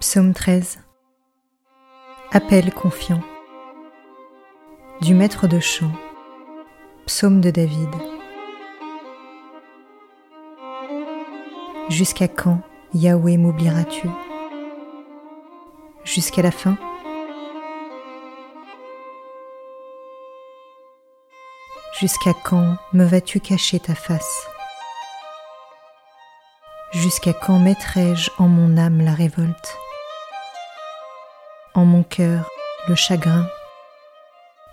Psaume 13 Appel confiant. Du maître de chant. Psaume de David. Jusqu'à quand, Yahweh, m'oublieras-tu Jusqu'à la fin? Jusqu'à quand me vas-tu cacher ta face? Jusqu'à quand mettrai-je en mon âme la révolte? En mon cœur le chagrin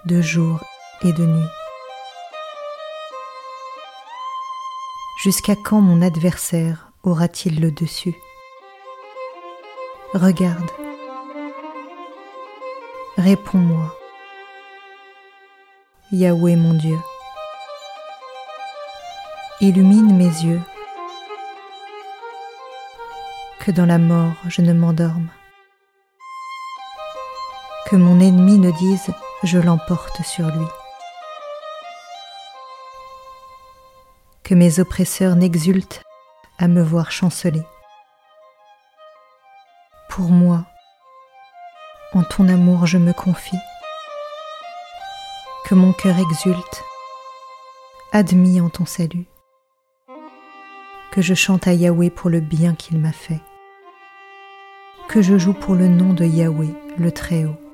de jour et de nuit. Jusqu'à quand mon adversaire aura-t-il le dessus? Regarde, réponds-moi, Yahweh mon Dieu. Illumine mes yeux. Que dans la mort je ne m'endorme. Que mon ennemi ne dise je l'emporte sur lui. Que mes oppresseurs n'exultent à me voir chanceler. Pour moi, en ton amour je me confie. Que mon cœur exulte, admis en ton salut. Que je chante à Yahweh pour le bien qu'il m'a fait que je joue pour le nom de Yahweh, le Très-Haut.